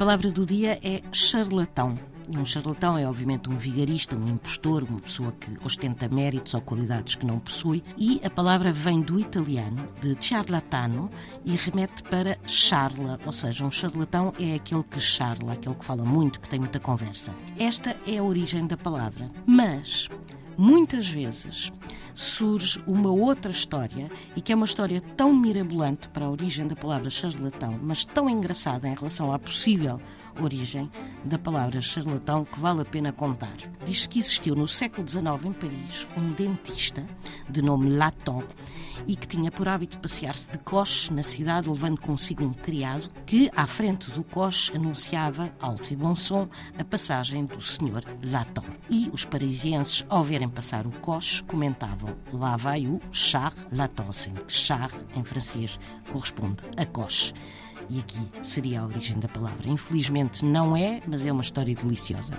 palavra do dia é charlatão. Um charlatão é, obviamente, um vigarista, um impostor, uma pessoa que ostenta méritos ou qualidades que não possui. E a palavra vem do italiano, de charlatano, e remete para charla, ou seja, um charlatão é aquele que charla, aquele que fala muito, que tem muita conversa. Esta é a origem da palavra. Mas muitas vezes surge uma outra história e que é uma história tão mirabolante para a origem da palavra charlatão, mas tão engraçada em relação à possível origem da palavra charlatão que vale a pena contar. Diz-se que existiu no século XIX em Paris um dentista de nome Laton e que tinha por hábito passear-se de coche na cidade, levando consigo um criado que, à frente do coche, anunciava, alto e bom som, a passagem do senhor Laton. E os parisienses, ao verem passar o coche, comentavam lá vai o char Laton, sendo que char, em francês, corresponde a coche. E aqui seria a origem da palavra. Infelizmente não é, mas é uma história deliciosa.